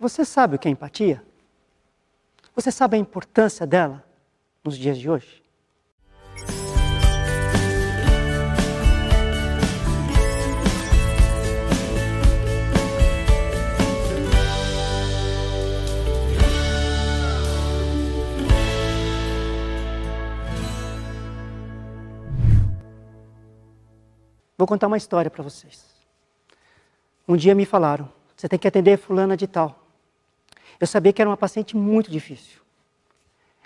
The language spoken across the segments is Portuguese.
Você sabe o que é empatia? Você sabe a importância dela nos dias de hoje? Vou contar uma história para vocês. Um dia me falaram: você tem que atender fulana de tal. Eu sabia que era uma paciente muito difícil.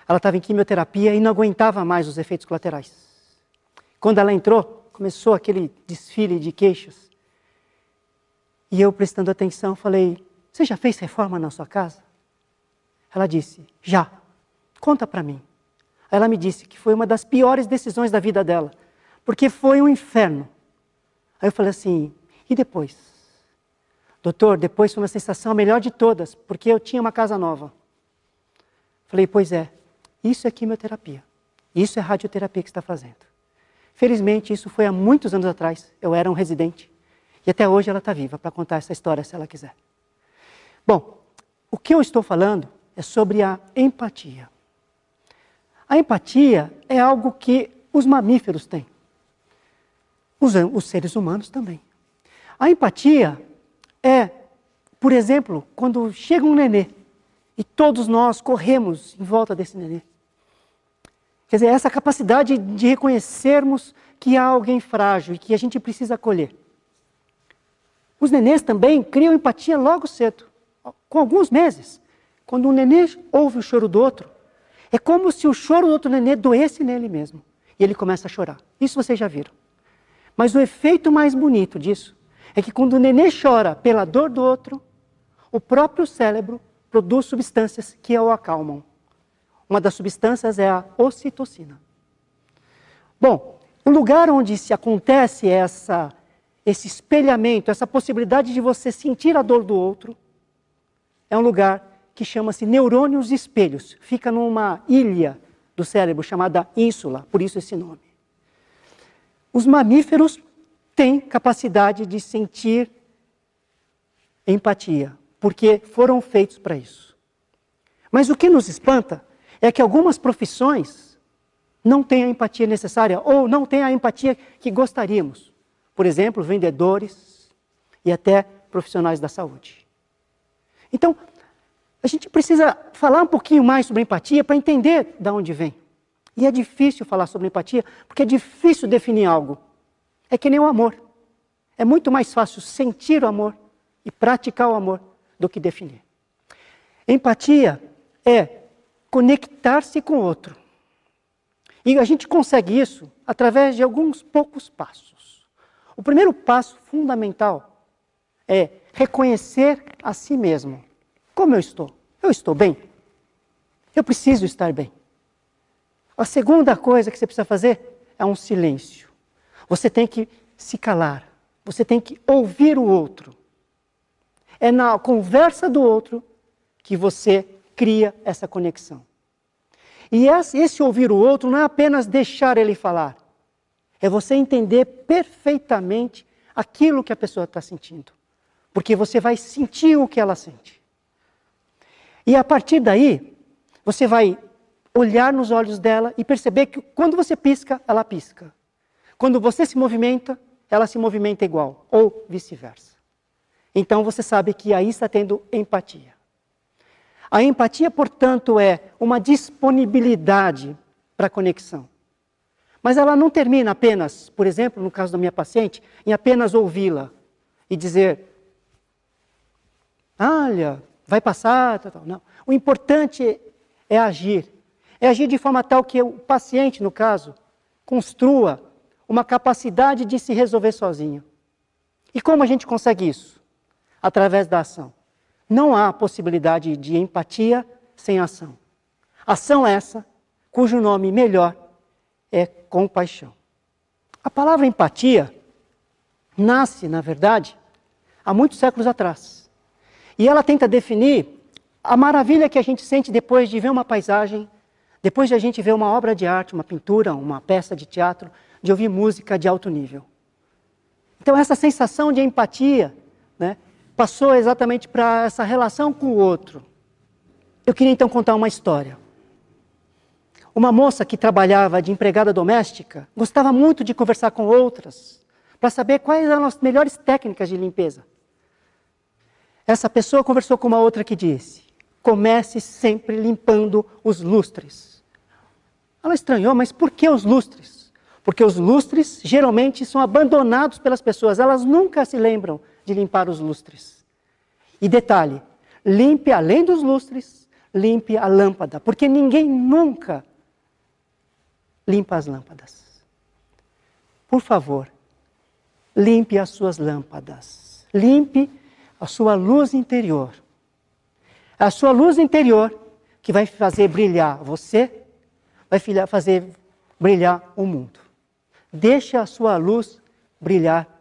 Ela estava em quimioterapia e não aguentava mais os efeitos colaterais. Quando ela entrou, começou aquele desfile de queixas. E eu, prestando atenção, falei: Você já fez reforma na sua casa? Ela disse: Já. Conta para mim. Ela me disse que foi uma das piores decisões da vida dela, porque foi um inferno. Aí eu falei assim: e depois? Doutor, depois foi uma sensação a melhor de todas, porque eu tinha uma casa nova. Falei: pois é, isso é quimioterapia. Isso é radioterapia que está fazendo. Felizmente, isso foi há muitos anos atrás. Eu era um residente. E até hoje ela está viva para contar essa história se ela quiser. Bom, o que eu estou falando é sobre a empatia. A empatia é algo que os mamíferos têm os, os seres humanos também. A empatia é, por exemplo, quando chega um nenê e todos nós corremos em volta desse nenê. Quer dizer, essa capacidade de reconhecermos que há alguém frágil e que a gente precisa acolher. Os nenês também criam empatia logo cedo, com alguns meses. Quando um nenê ouve o choro do outro, é como se o choro do outro nenê doesse nele mesmo. E ele começa a chorar. Isso vocês já viram. Mas o efeito mais bonito disso é que quando o nenê chora pela dor do outro, o próprio cérebro produz substâncias que o acalmam. Uma das substâncias é a ocitocina. Bom, o lugar onde se acontece essa, esse espelhamento, essa possibilidade de você sentir a dor do outro, é um lugar que chama-se neurônios espelhos. Fica numa ilha do cérebro chamada ínsula, por isso esse nome. Os mamíferos têm capacidade de sentir empatia, porque foram feitos para isso. Mas o que nos espanta é que algumas profissões não têm a empatia necessária ou não têm a empatia que gostaríamos. Por exemplo, vendedores e até profissionais da saúde. Então, a gente precisa falar um pouquinho mais sobre empatia para entender de onde vem. E é difícil falar sobre empatia, porque é difícil definir algo. É que nem o amor. É muito mais fácil sentir o amor e praticar o amor do que definir. Empatia é conectar-se com o outro. E a gente consegue isso através de alguns poucos passos. O primeiro passo fundamental é reconhecer a si mesmo. Como eu estou? Eu estou bem? Eu preciso estar bem. A segunda coisa que você precisa fazer é um silêncio. Você tem que se calar. Você tem que ouvir o outro. É na conversa do outro que você cria essa conexão. E esse ouvir o outro não é apenas deixar ele falar, é você entender perfeitamente aquilo que a pessoa está sentindo. Porque você vai sentir o que ela sente. E a partir daí, você vai olhar nos olhos dela e perceber que quando você pisca, ela pisca. Quando você se movimenta, ela se movimenta igual, ou vice-versa. Então você sabe que aí está tendo empatia. A empatia, portanto, é uma disponibilidade para a conexão. Mas ela não termina apenas, por exemplo, no caso da minha paciente, em apenas ouvi-la e dizer: olha, vai passar, tal, tal. Não. O importante é agir, é agir de forma tal que o paciente, no caso, construa uma capacidade de se resolver sozinho. E como a gente consegue isso? Através da ação. Não há possibilidade de empatia sem ação. Ação essa, cujo nome melhor é compaixão. A palavra empatia nasce, na verdade, há muitos séculos atrás. E ela tenta definir a maravilha que a gente sente depois de ver uma paisagem depois de a gente ver uma obra de arte, uma pintura, uma peça de teatro, de ouvir música de alto nível. Então, essa sensação de empatia, né, passou exatamente para essa relação com o outro. Eu queria então contar uma história. Uma moça que trabalhava de empregada doméstica gostava muito de conversar com outras para saber quais eram as melhores técnicas de limpeza. Essa pessoa conversou com uma outra que disse: comece sempre limpando os lustres. Ela estranhou, mas por que os lustres? Porque os lustres geralmente são abandonados pelas pessoas, elas nunca se lembram de limpar os lustres. E detalhe: limpe além dos lustres, limpe a lâmpada, porque ninguém nunca limpa as lâmpadas. Por favor, limpe as suas lâmpadas. Limpe a sua luz interior. A sua luz interior que vai fazer brilhar você, vai fazer brilhar o mundo. Deixe a sua luz brilhar